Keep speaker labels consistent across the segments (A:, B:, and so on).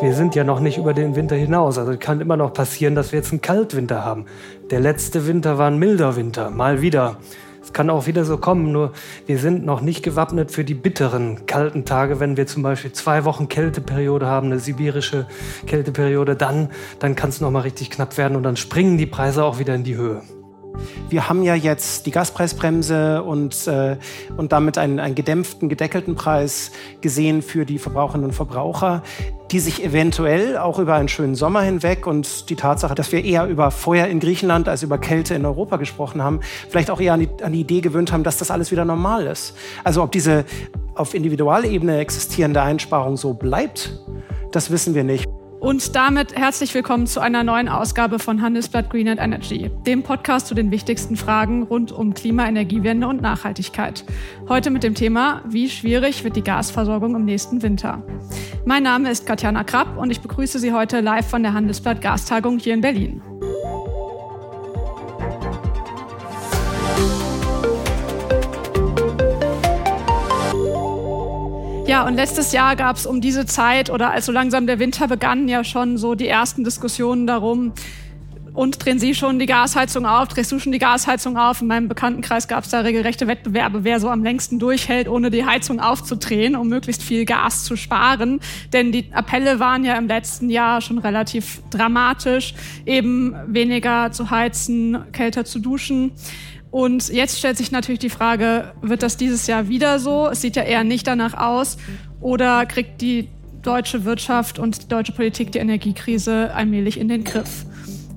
A: wir sind ja noch nicht über den Winter hinaus. Also kann immer noch passieren, dass wir jetzt einen Kaltwinter haben. Der letzte Winter war ein milder Winter, mal wieder. Es kann auch wieder so kommen, nur wir sind noch nicht gewappnet für die bitteren kalten Tage. Wenn wir zum Beispiel zwei Wochen Kälteperiode haben, eine sibirische Kälteperiode, dann, dann kann es noch mal richtig knapp werden und dann springen die Preise auch wieder in die Höhe.
B: Wir haben ja jetzt die Gaspreisbremse und, äh, und damit einen, einen gedämpften, gedeckelten Preis gesehen für die Verbraucherinnen und Verbraucher, die sich eventuell auch über einen schönen Sommer hinweg und die Tatsache, dass wir eher über Feuer in Griechenland als über Kälte in Europa gesprochen haben, vielleicht auch eher an die, an die Idee gewöhnt haben, dass das alles wieder normal ist. Also ob diese auf Individualebene existierende Einsparung so bleibt, das wissen wir nicht.
C: Und damit herzlich willkommen zu einer neuen Ausgabe von Handelsblatt Green and Energy, dem Podcast zu den wichtigsten Fragen rund um Klima, Energiewende und Nachhaltigkeit. Heute mit dem Thema, wie schwierig wird die Gasversorgung im nächsten Winter? Mein Name ist Katjana Krapp und ich begrüße Sie heute live von der Handelsblatt Gastagung hier in Berlin. Ja, und letztes Jahr gab es um diese Zeit oder als so langsam der Winter begann, ja schon so die ersten Diskussionen darum, und drehen Sie schon die Gasheizung auf? Drehst du schon die Gasheizung auf? In meinem Bekanntenkreis gab es da regelrechte Wettbewerbe, wer so am längsten durchhält, ohne die Heizung aufzudrehen, um möglichst viel Gas zu sparen. Denn die Appelle waren ja im letzten Jahr schon relativ dramatisch, eben weniger zu heizen, kälter zu duschen. Und jetzt stellt sich natürlich die Frage, wird das dieses Jahr wieder so? Es sieht ja eher nicht danach aus. Oder kriegt die deutsche Wirtschaft und die deutsche Politik die Energiekrise allmählich in den Griff?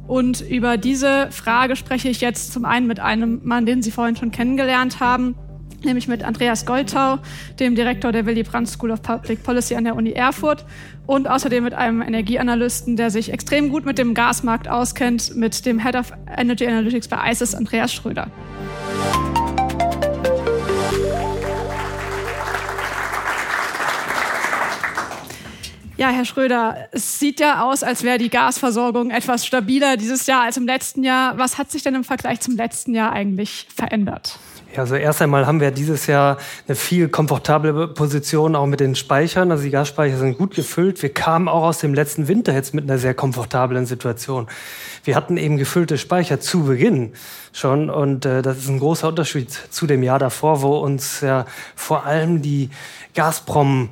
C: Und über diese Frage spreche ich jetzt zum einen mit einem Mann, den Sie vorhin schon kennengelernt haben, nämlich mit Andreas Goltau, dem Direktor der Willy Brandt School of Public Policy an der Uni Erfurt und außerdem mit einem Energieanalysten, der sich extrem gut mit dem Gasmarkt auskennt, mit dem Head of Energy Analytics bei ICES, Andreas Schröder. Ja, Herr Schröder, es sieht ja aus, als wäre die Gasversorgung etwas stabiler dieses Jahr als im letzten Jahr. Was hat sich denn im Vergleich zum letzten Jahr eigentlich verändert?
A: Also erst einmal haben wir dieses Jahr eine viel komfortable Position auch mit den Speichern. Also die Gasspeicher sind gut gefüllt. Wir kamen auch aus dem letzten Winter jetzt mit einer sehr komfortablen Situation. Wir hatten eben gefüllte Speicher zu Beginn schon und äh, das ist ein großer Unterschied zu dem Jahr davor, wo uns ja vor allem die Gazprom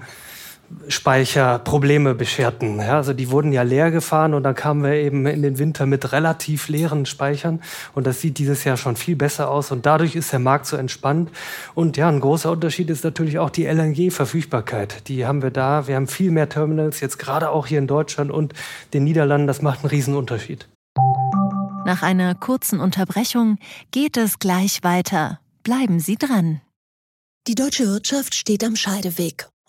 A: Speicherprobleme bescherten. Ja, also die wurden ja leer gefahren und dann kamen wir eben in den Winter mit relativ leeren Speichern und das sieht dieses Jahr schon viel besser aus und dadurch ist der Markt so entspannt. Und ja, ein großer Unterschied ist natürlich auch die LNG-Verfügbarkeit. Die haben wir da. Wir haben viel mehr Terminals, jetzt gerade auch hier in Deutschland und den Niederlanden. Das macht einen Riesenunterschied.
D: Nach einer kurzen Unterbrechung geht es gleich weiter. Bleiben Sie dran.
E: Die deutsche Wirtschaft steht am Scheideweg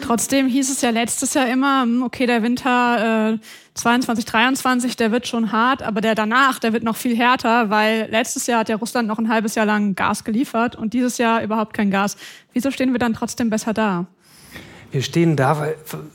C: Trotzdem hieß es ja letztes Jahr immer, hm, okay, der Winter äh, 22, 23, der wird schon hart, aber der danach, der wird noch viel härter, weil letztes Jahr hat ja Russland noch ein halbes Jahr lang Gas geliefert und dieses Jahr überhaupt kein Gas. Wieso stehen wir dann trotzdem besser da?
A: Wir stehen da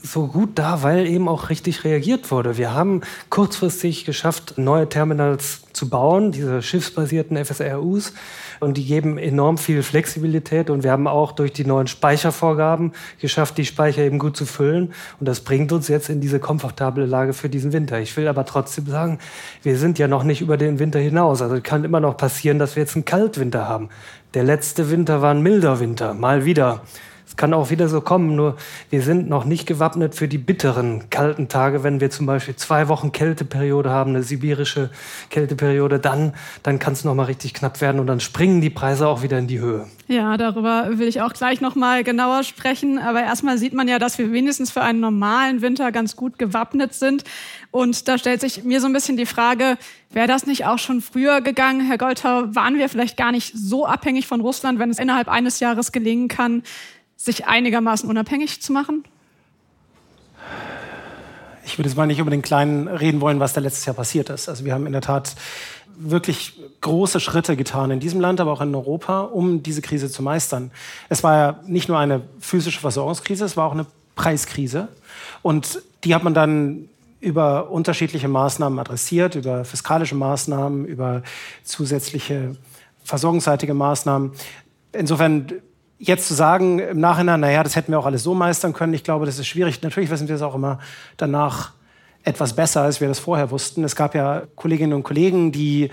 A: so gut da, weil eben auch richtig reagiert wurde. Wir haben kurzfristig geschafft, neue Terminals zu bauen, diese schiffsbasierten FSRUs. Und die geben enorm viel Flexibilität. Und wir haben auch durch die neuen Speichervorgaben geschafft, die Speicher eben gut zu füllen. Und das bringt uns jetzt in diese komfortable Lage für diesen Winter. Ich will aber trotzdem sagen, wir sind ja noch nicht über den Winter hinaus. Also kann immer noch passieren, dass wir jetzt einen Kaltwinter haben. Der letzte Winter war ein milder Winter, mal wieder kann auch wieder so kommen, nur wir sind noch nicht gewappnet für die bitteren kalten Tage. Wenn wir zum Beispiel zwei Wochen Kälteperiode haben, eine sibirische Kälteperiode, dann, dann kann es nochmal richtig knapp werden und dann springen die Preise auch wieder in die Höhe.
C: Ja, darüber will ich auch gleich nochmal genauer sprechen. Aber erstmal sieht man ja, dass wir wenigstens für einen normalen Winter ganz gut gewappnet sind. Und da stellt sich mir so ein bisschen die Frage, wäre das nicht auch schon früher gegangen? Herr Goltau, waren wir vielleicht gar nicht so abhängig von Russland, wenn es innerhalb eines Jahres gelingen kann, sich einigermaßen unabhängig zu machen?
B: Ich würde jetzt mal nicht über den Kleinen reden wollen, was da letztes Jahr passiert ist. Also wir haben in der Tat wirklich große Schritte getan in diesem Land, aber auch in Europa, um diese Krise zu meistern. Es war ja nicht nur eine physische Versorgungskrise, es war auch eine Preiskrise. Und die hat man dann über unterschiedliche Maßnahmen adressiert, über fiskalische Maßnahmen, über zusätzliche versorgungsseitige Maßnahmen. Insofern jetzt zu sagen im Nachhinein, naja, das hätten wir auch alles so meistern können, ich glaube, das ist schwierig. Natürlich wissen wir es auch immer danach etwas besser, als wir das vorher wussten. Es gab ja Kolleginnen und Kollegen, die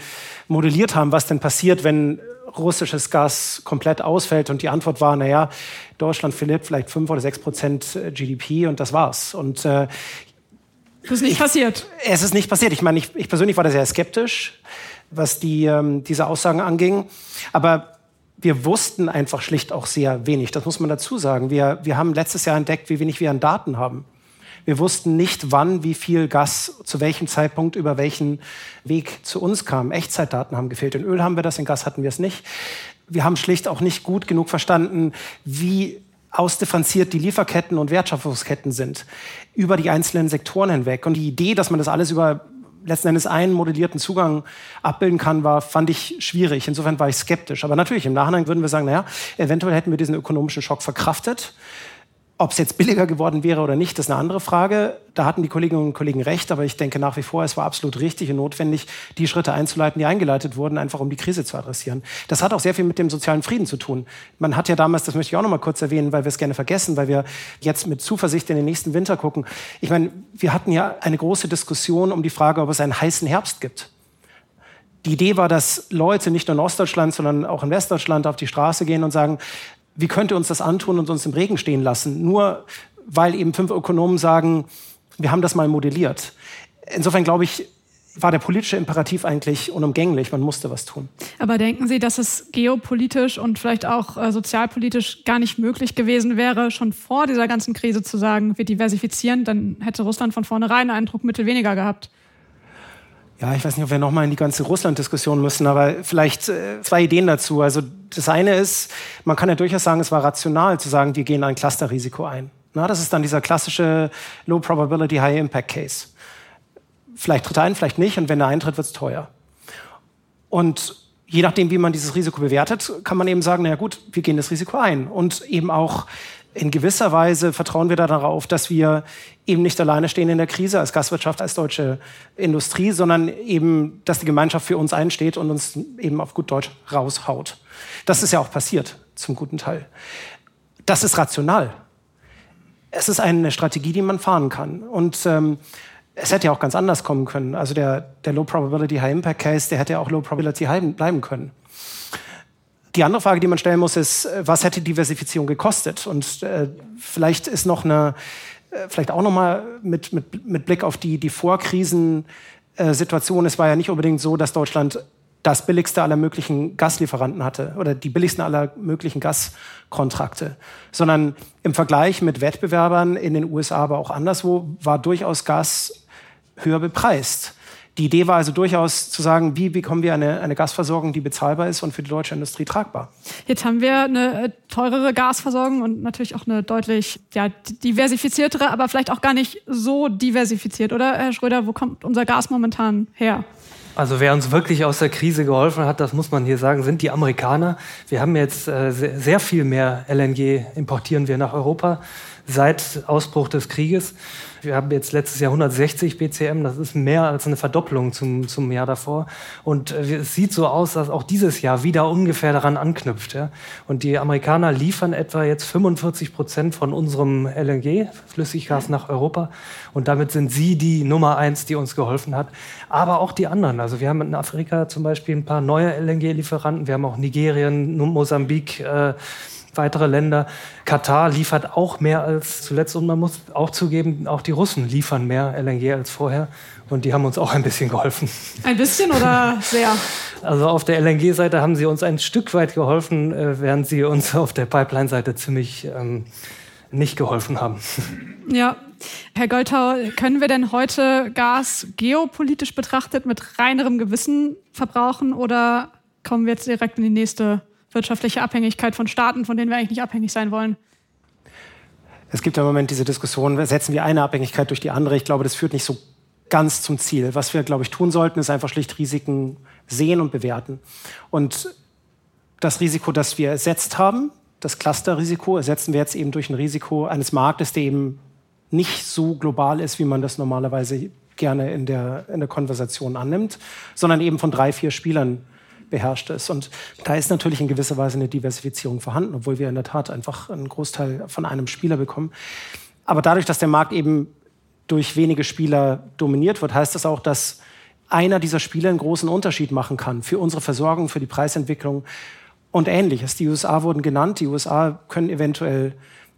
B: modelliert haben, was denn passiert, wenn russisches Gas komplett ausfällt. Und die Antwort war, naja, Deutschland verliert vielleicht fünf oder sechs Prozent GDP und das war's. Und äh,
C: das ist nicht ich, passiert.
B: Es ist nicht passiert. Ich meine, ich, ich persönlich war da sehr skeptisch, was die, ähm, diese Aussagen anging. Aber wir wussten einfach schlicht auch sehr wenig. Das muss man dazu sagen. Wir, wir haben letztes Jahr entdeckt, wie wenig wir an Daten haben. Wir wussten nicht, wann wie viel Gas zu welchem Zeitpunkt über welchen Weg zu uns kam. Echtzeitdaten haben gefehlt. In Öl haben wir das, in Gas hatten wir es nicht. Wir haben schlicht auch nicht gut genug verstanden, wie ausdifferenziert die Lieferketten und Wertschöpfungsketten sind über die einzelnen Sektoren hinweg. Und die Idee, dass man das alles über letzten Endes einen modellierten Zugang abbilden kann, war, fand ich schwierig. Insofern war ich skeptisch. Aber natürlich, im Nachhinein würden wir sagen, naja, eventuell hätten wir diesen ökonomischen Schock verkraftet. Ob es jetzt billiger geworden wäre oder nicht, ist eine andere Frage. Da hatten die Kolleginnen und Kollegen recht, aber ich denke nach wie vor, es war absolut richtig und notwendig, die Schritte einzuleiten, die eingeleitet wurden, einfach um die Krise zu adressieren. Das hat auch sehr viel mit dem sozialen Frieden zu tun. Man hat ja damals, das möchte ich auch noch mal kurz erwähnen, weil wir es gerne vergessen, weil wir jetzt mit Zuversicht in den nächsten Winter gucken. Ich meine, wir hatten ja eine große Diskussion um die Frage, ob es einen heißen Herbst gibt. Die Idee war, dass Leute nicht nur in Ostdeutschland, sondern auch in Westdeutschland auf die Straße gehen und sagen, wie könnte uns das antun und uns im Regen stehen lassen? Nur weil eben fünf Ökonomen sagen, wir haben das mal modelliert. Insofern glaube ich, war der politische Imperativ eigentlich unumgänglich. Man musste was tun.
C: Aber denken Sie, dass es geopolitisch und vielleicht auch äh, sozialpolitisch gar nicht möglich gewesen wäre, schon vor dieser ganzen Krise zu sagen, wir diversifizieren? Dann hätte Russland von vornherein einen Druckmittel weniger gehabt.
B: Ja, ich weiß nicht, ob wir nochmal in die ganze Russland-Diskussion müssen, aber vielleicht äh, zwei Ideen dazu. Also das eine ist, man kann ja durchaus sagen, es war rational zu sagen, wir gehen ein Clusterrisiko ein. Na, das ist dann dieser klassische Low Probability High Impact Case. Vielleicht tritt er ein, vielleicht nicht, und wenn er eintritt, wird es teuer. Und je nachdem, wie man dieses Risiko bewertet, kann man eben sagen, na ja, gut, wir gehen das Risiko ein und eben auch in gewisser Weise vertrauen wir darauf, dass wir eben nicht alleine stehen in der Krise als Gastwirtschaft, als deutsche Industrie, sondern eben, dass die Gemeinschaft für uns einsteht und uns eben auf gut Deutsch raushaut. Das ist ja auch passiert, zum guten Teil. Das ist rational. Es ist eine Strategie, die man fahren kann. Und ähm, es hätte ja auch ganz anders kommen können. Also der, der Low Probability High Impact Case, der hätte ja auch Low Probability bleiben können. Die andere Frage, die man stellen muss, ist, äh, was hätte Diversifizierung gekostet? Und äh, vielleicht ist noch eine, äh, vielleicht auch noch mal mit, mit, mit Blick auf die, die Vorkrisensituation. Äh, es war ja nicht unbedingt so, dass Deutschland das billigste aller möglichen Gaslieferanten hatte oder die billigsten aller möglichen Gaskontrakte, sondern im Vergleich mit Wettbewerbern in den USA, aber auch anderswo, war durchaus Gas höher bepreist. Die Idee war also durchaus zu sagen, wie bekommen wir eine, eine Gasversorgung, die bezahlbar ist und für die deutsche Industrie tragbar.
C: Jetzt haben wir eine äh, teurere Gasversorgung und natürlich auch eine deutlich ja, diversifiziertere, aber vielleicht auch gar nicht so diversifiziert, oder Herr Schröder? Wo kommt unser Gas momentan her?
A: Also wer uns wirklich aus der Krise geholfen hat, das muss man hier sagen, sind die Amerikaner. Wir haben jetzt äh, sehr viel mehr LNG importieren wir nach Europa seit Ausbruch des Krieges. Wir haben jetzt letztes Jahr 160 BCM, das ist mehr als eine Verdopplung zum, zum Jahr davor. Und äh, es sieht so aus, dass auch dieses Jahr wieder ungefähr daran anknüpft. Ja? Und die Amerikaner liefern etwa jetzt 45 Prozent von unserem LNG, Flüssiggas, nach Europa. Und damit sind sie die Nummer eins, die uns geholfen hat. Aber auch die anderen. Also wir haben in Afrika zum Beispiel ein paar neue LNG-Lieferanten. Wir haben auch Nigerien, Mosambik, äh, weitere Länder. Katar liefert auch mehr als zuletzt und man muss auch zugeben, auch die Russen liefern mehr LNG als vorher und die haben uns auch ein bisschen geholfen.
C: Ein bisschen oder sehr?
A: Also auf der LNG-Seite haben sie uns ein Stück weit geholfen, äh, während sie uns auf der Pipeline-Seite ziemlich ähm, nicht geholfen haben.
C: Ja, Herr Goltau, können wir denn heute Gas geopolitisch betrachtet mit reinerem Gewissen verbrauchen oder kommen wir jetzt direkt in die nächste wirtschaftliche Abhängigkeit von Staaten, von denen wir eigentlich nicht abhängig sein wollen?
B: Es gibt ja im Moment diese Diskussion, setzen wir eine Abhängigkeit durch die andere. Ich glaube, das führt nicht so ganz zum Ziel. Was wir, glaube ich, tun sollten, ist einfach schlicht Risiken sehen und bewerten. Und das Risiko, das wir ersetzt haben, das Clusterrisiko, ersetzen wir jetzt eben durch ein Risiko eines Marktes, der eben nicht so global ist, wie man das normalerweise gerne in der, in der Konversation annimmt, sondern eben von drei, vier Spielern beherrscht ist. Und da ist natürlich in gewisser Weise eine Diversifizierung vorhanden, obwohl wir in der Tat einfach einen Großteil von einem Spieler bekommen. Aber dadurch, dass der Markt eben durch wenige Spieler dominiert wird, heißt das auch, dass einer dieser Spieler einen großen Unterschied machen kann für unsere Versorgung, für die Preisentwicklung und ähnliches. Die USA wurden genannt. Die USA können eventuell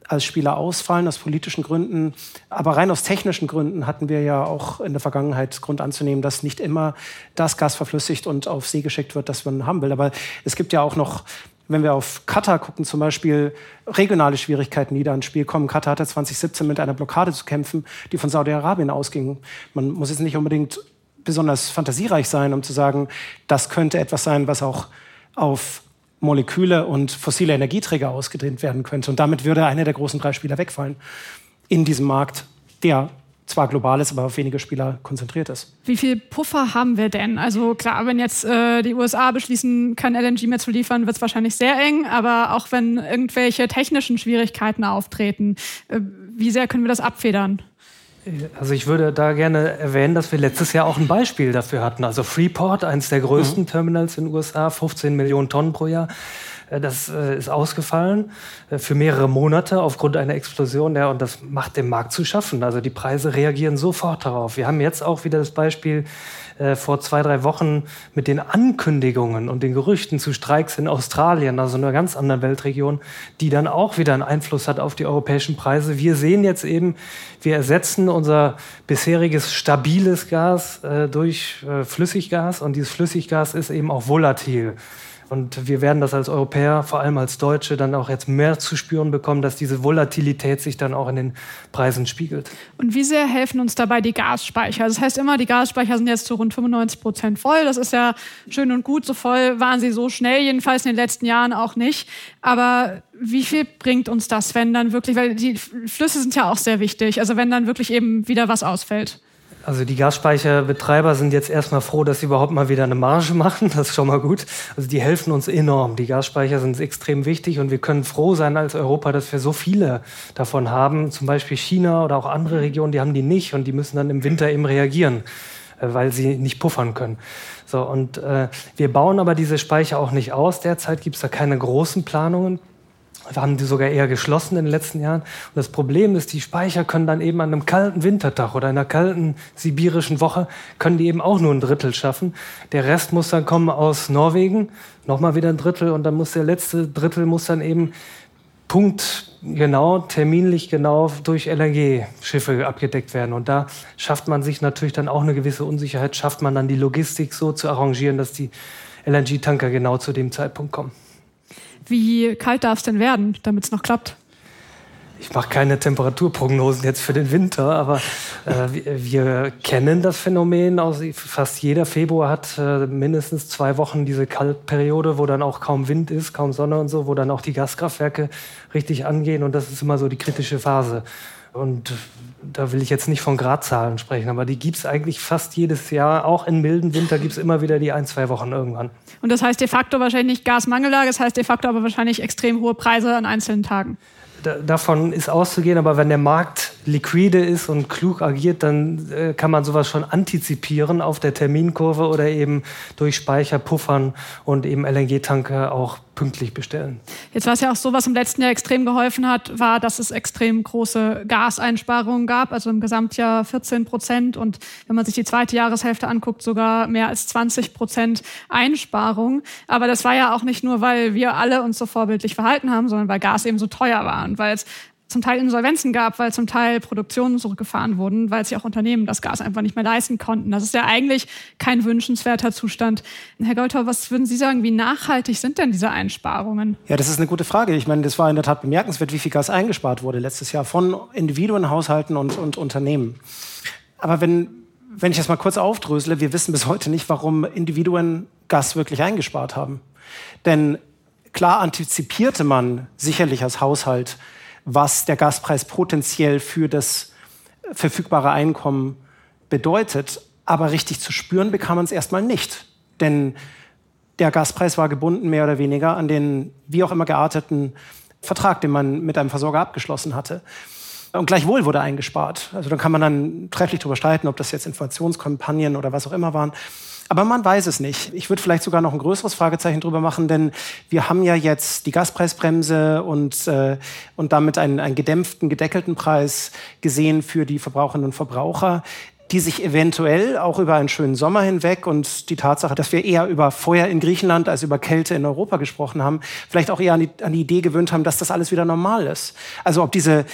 B: als Spieler ausfallen aus politischen Gründen. Aber rein aus technischen Gründen hatten wir ja auch in der Vergangenheit Grund anzunehmen, dass nicht immer das Gas verflüssigt und auf See geschickt wird, das man haben will. Aber es gibt ja auch noch wenn wir auf Katar gucken, zum Beispiel regionale Schwierigkeiten, die da ins Spiel kommen. Katar hatte 2017 mit einer Blockade zu kämpfen, die von Saudi-Arabien ausging. Man muss jetzt nicht unbedingt besonders fantasiereich sein, um zu sagen, das könnte etwas sein, was auch auf Moleküle und fossile Energieträger ausgedehnt werden könnte. Und damit würde einer der großen drei Spieler wegfallen in diesem Markt, der zwar global ist, aber auf wenige Spieler konzentriert ist.
C: Wie viel Puffer haben wir denn? Also klar, wenn jetzt äh, die USA beschließen, kein LNG mehr zu liefern, wird es wahrscheinlich sehr eng. Aber auch wenn irgendwelche technischen Schwierigkeiten auftreten, äh, wie sehr können wir das abfedern?
A: Also ich würde da gerne erwähnen, dass wir letztes Jahr auch ein Beispiel dafür hatten. Also Freeport, eines der größten mhm. Terminals in den USA, 15 Millionen Tonnen pro Jahr. Äh, das äh, ist ausgefallen äh, für mehrere Monate aufgrund einer Explosion. Ja, und das macht dem Markt zu schaffen. Also die Preise reagieren sofort darauf. Wir haben jetzt auch wieder das Beispiel vor zwei, drei Wochen mit den Ankündigungen und den Gerüchten zu Streiks in Australien, also einer ganz anderen Weltregion, die dann auch wieder einen Einfluss hat auf die europäischen Preise. Wir sehen jetzt eben, wir ersetzen unser bisheriges stabiles Gas äh, durch äh, Flüssiggas und dieses Flüssiggas ist eben auch volatil. Und wir werden das als Europäer, vor allem als Deutsche, dann auch jetzt mehr zu spüren bekommen, dass diese Volatilität sich dann auch in den Preisen spiegelt.
C: Und wie sehr helfen uns dabei die Gasspeicher? Das heißt immer, die Gasspeicher sind jetzt zu rund 95 Prozent voll. Das ist ja schön und gut. So voll waren sie so schnell, jedenfalls in den letzten Jahren auch nicht. Aber wie viel bringt uns das, wenn dann wirklich, weil die Flüsse sind ja auch sehr wichtig, also wenn dann wirklich eben wieder was ausfällt?
A: Also die Gasspeicherbetreiber sind jetzt erstmal froh, dass sie überhaupt mal wieder eine Marge machen. Das ist schon mal gut. Also die helfen uns enorm. Die Gasspeicher sind extrem wichtig und wir können froh sein als Europa, dass wir so viele davon haben. Zum Beispiel China oder auch andere Regionen, die haben die nicht und die müssen dann im Winter eben reagieren, äh, weil sie nicht puffern können. So und äh, wir bauen aber diese Speicher auch nicht aus. Derzeit gibt es da keine großen Planungen. Wir haben die sogar eher geschlossen in den letzten Jahren. Und das Problem ist, die Speicher können dann eben an einem kalten Wintertag oder einer kalten sibirischen Woche, können die eben auch nur ein Drittel schaffen. Der Rest muss dann kommen aus Norwegen, nochmal wieder ein Drittel und dann muss der letzte Drittel muss dann eben punktgenau, terminlich genau durch LNG-Schiffe abgedeckt werden. Und da schafft man sich natürlich dann auch eine gewisse Unsicherheit, schafft man dann die Logistik so zu arrangieren, dass die LNG-Tanker genau zu dem Zeitpunkt kommen.
C: Wie kalt darf es denn werden, damit es noch klappt?
A: Ich mache keine Temperaturprognosen jetzt für den Winter, aber äh, wir, wir, kennen das Phänomen. Aus, fast jeder Februar hat äh, mindestens zwei Wochen diese Kaltperiode, wo dann auch kaum Wind ist, kaum Sonne und so, wo dann auch die Gaskraftwerke richtig angehen. Und das ist immer so die kritische Phase. Und da will ich jetzt nicht von Gradzahlen sprechen, aber die gibt es eigentlich fast jedes Jahr. Auch im milden Winter gibt es immer wieder die ein, zwei Wochen irgendwann.
C: Und das heißt de facto wahrscheinlich nicht Gasmangellage, das heißt de facto aber wahrscheinlich extrem hohe Preise an einzelnen Tagen.
A: Da, davon ist auszugehen, aber wenn der Markt liquide ist und klug agiert, dann äh, kann man sowas schon antizipieren auf der Terminkurve oder eben durch Speicher puffern und eben LNG-Tanker auch pünktlich bestellen.
C: Jetzt war es ja auch so, was im letzten Jahr extrem geholfen hat, war, dass es extrem große Gaseinsparungen gab, also im Gesamtjahr 14 Prozent und wenn man sich die zweite Jahreshälfte anguckt, sogar mehr als 20 Prozent Einsparung. Aber das war ja auch nicht nur, weil wir alle uns so vorbildlich verhalten haben, sondern weil Gas eben so teuer war und weil es zum Teil Insolvenzen gab, weil zum Teil Produktionen zurückgefahren wurden, weil sich auch Unternehmen das Gas einfach nicht mehr leisten konnten. Das ist ja eigentlich kein wünschenswerter Zustand. Herr Goldhauer, was würden Sie sagen, wie nachhaltig sind denn diese Einsparungen?
B: Ja, das ist eine gute Frage. Ich meine, das war in der Tat bemerkenswert, wie viel Gas eingespart wurde letztes Jahr von Individuen, Haushalten und, und Unternehmen. Aber wenn, wenn ich das mal kurz aufdrösele, wir wissen bis heute nicht, warum Individuen Gas wirklich eingespart haben. Denn klar antizipierte man sicherlich als Haushalt, was der Gaspreis potenziell für das verfügbare Einkommen bedeutet. Aber richtig zu spüren bekam man es erstmal nicht. Denn der Gaspreis war gebunden mehr oder weniger an den wie auch immer gearteten Vertrag, den man mit einem Versorger abgeschlossen hatte. Und gleichwohl wurde eingespart. Also dann kann man dann trefflich darüber streiten, ob das jetzt Informationskampagnen oder was auch immer waren. Aber man weiß es nicht. Ich würde vielleicht sogar noch ein größeres Fragezeichen drüber machen, denn wir haben ja jetzt die Gaspreisbremse und, äh, und damit einen, einen gedämpften, gedeckelten Preis gesehen für die Verbraucherinnen und Verbraucher die sich eventuell auch über einen schönen Sommer hinweg und die Tatsache, dass wir eher über Feuer in Griechenland als über Kälte in Europa gesprochen haben, vielleicht auch eher an die, an die Idee gewöhnt haben, dass das alles wieder normal ist. Also ob diese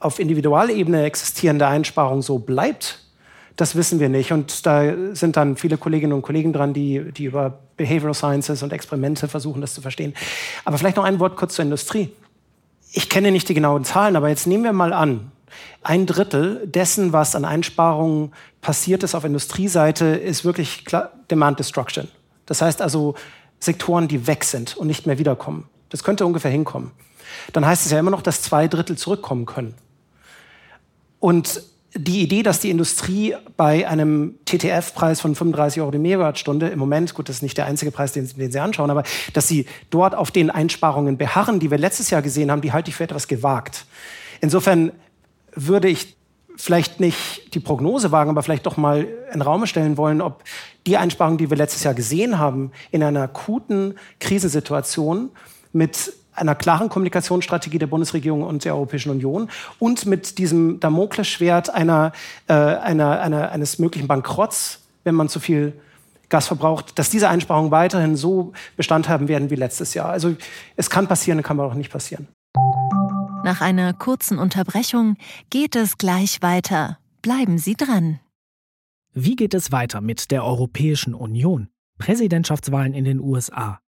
B: auf Individualebene existierende Einsparung so bleibt, das wissen wir nicht. Und da sind dann viele Kolleginnen und Kollegen dran, die, die über Behavioral Sciences und Experimente versuchen, das zu verstehen. Aber vielleicht noch ein Wort kurz zur Industrie. Ich kenne nicht die genauen Zahlen, aber jetzt nehmen wir mal an, ein Drittel dessen, was an Einsparungen passiert ist auf Industrieseite, ist wirklich Demand Destruction. Das heißt also Sektoren, die weg sind und nicht mehr wiederkommen. Das könnte ungefähr hinkommen. Dann heißt es ja immer noch, dass zwei Drittel zurückkommen können. Und die Idee, dass die Industrie bei einem TTF-Preis von 35 Euro die Megawattstunde im Moment, gut, das ist nicht der einzige Preis, den, den, Sie anschauen, aber dass sie dort auf den Einsparungen beharren, die wir letztes Jahr gesehen haben, die halte ich für etwas gewagt. Insofern würde ich vielleicht nicht die Prognose wagen, aber vielleicht doch mal in Raum stellen wollen, ob die Einsparungen, die wir letztes Jahr gesehen haben, in einer akuten Krisensituation mit einer klaren Kommunikationsstrategie der Bundesregierung und der Europäischen Union und mit diesem Damoklesschwert einer, äh, einer, einer, eines möglichen Bankrotts, wenn man zu viel Gas verbraucht, dass diese Einsparungen weiterhin so Bestand haben werden wie letztes Jahr. Also es kann passieren, kann aber auch nicht passieren.
D: Nach einer kurzen Unterbrechung geht es gleich weiter. Bleiben Sie dran.
F: Wie geht es weiter mit der Europäischen Union? Präsidentschaftswahlen in den USA,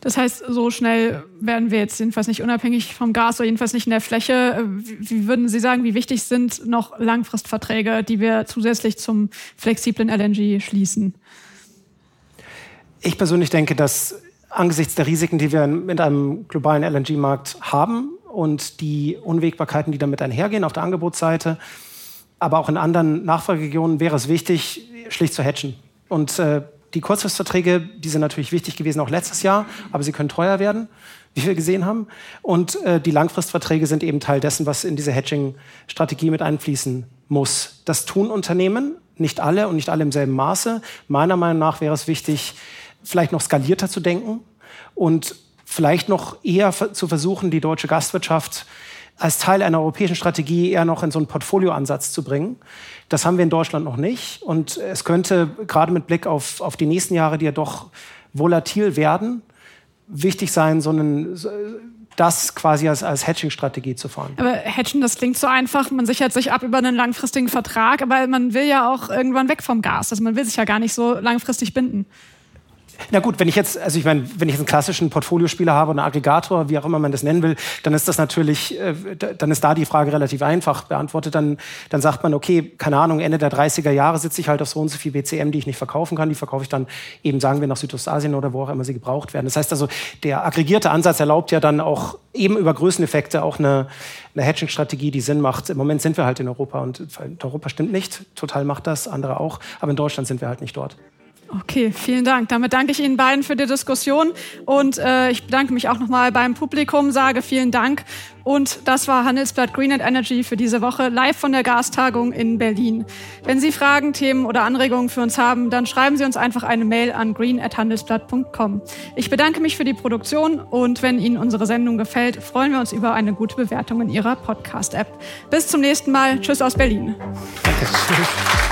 C: Das heißt, so schnell werden wir jetzt jedenfalls nicht unabhängig vom Gas oder jedenfalls nicht in der Fläche. Wie würden Sie sagen, wie wichtig sind noch Langfristverträge, die wir zusätzlich zum flexiblen LNG schließen?
B: Ich persönlich denke, dass angesichts der Risiken, die wir mit einem globalen LNG-Markt haben und die Unwägbarkeiten, die damit einhergehen auf der Angebotsseite, aber auch in anderen Nachfrageregionen wäre es wichtig, schlicht zu hatchen. Und äh, die Kurzfristverträge, die sind natürlich wichtig gewesen, auch letztes Jahr, aber sie können teuer werden, wie wir gesehen haben. Und äh, die Langfristverträge sind eben Teil dessen, was in diese Hedging-Strategie mit einfließen muss. Das tun Unternehmen, nicht alle und nicht alle im selben Maße. Meiner Meinung nach wäre es wichtig, vielleicht noch skalierter zu denken und vielleicht noch eher zu versuchen, die deutsche Gastwirtschaft als Teil einer europäischen Strategie eher noch in so einen Portfolioansatz zu bringen. Das haben wir in Deutschland noch nicht. Und es könnte gerade mit Blick auf, auf die nächsten Jahre, die ja doch volatil werden, wichtig sein, so einen, das quasi als, als Hedging-Strategie zu fahren.
C: Aber Hedgen, das klingt so einfach. Man sichert sich ab über einen langfristigen Vertrag, aber man will ja auch irgendwann weg vom Gas. Also man will sich ja gar nicht so langfristig binden.
B: Na gut, wenn ich jetzt, also ich meine, wenn ich jetzt einen klassischen Portfoliospieler habe, einen Aggregator, wie auch immer man das nennen will, dann ist das natürlich, äh, dann ist da die Frage relativ einfach beantwortet. Dann, dann sagt man, okay, keine Ahnung, Ende der 30er Jahre sitze ich halt auf so und so viel BCM, die ich nicht verkaufen kann. Die verkaufe ich dann eben, sagen wir, nach Südostasien oder wo auch immer sie gebraucht werden. Das heißt also, der aggregierte Ansatz erlaubt ja dann auch eben über Größeneffekte auch eine, eine Hedging-Strategie, die Sinn macht. Im Moment sind wir halt in Europa und Europa stimmt nicht. Total macht das, andere auch. Aber in Deutschland sind wir halt nicht dort.
C: Okay, vielen Dank. Damit danke ich Ihnen beiden für die Diskussion und äh, ich bedanke mich auch nochmal beim Publikum, sage vielen Dank. Und das war Handelsblatt Green Energy für diese Woche live von der Gastagung in Berlin. Wenn Sie Fragen, Themen oder Anregungen für uns haben, dann schreiben Sie uns einfach eine Mail an green@handelsblatt.com. Ich bedanke mich für die Produktion und wenn Ihnen unsere Sendung gefällt, freuen wir uns über eine gute Bewertung in Ihrer Podcast-App. Bis zum nächsten Mal. Tschüss aus Berlin. Danke.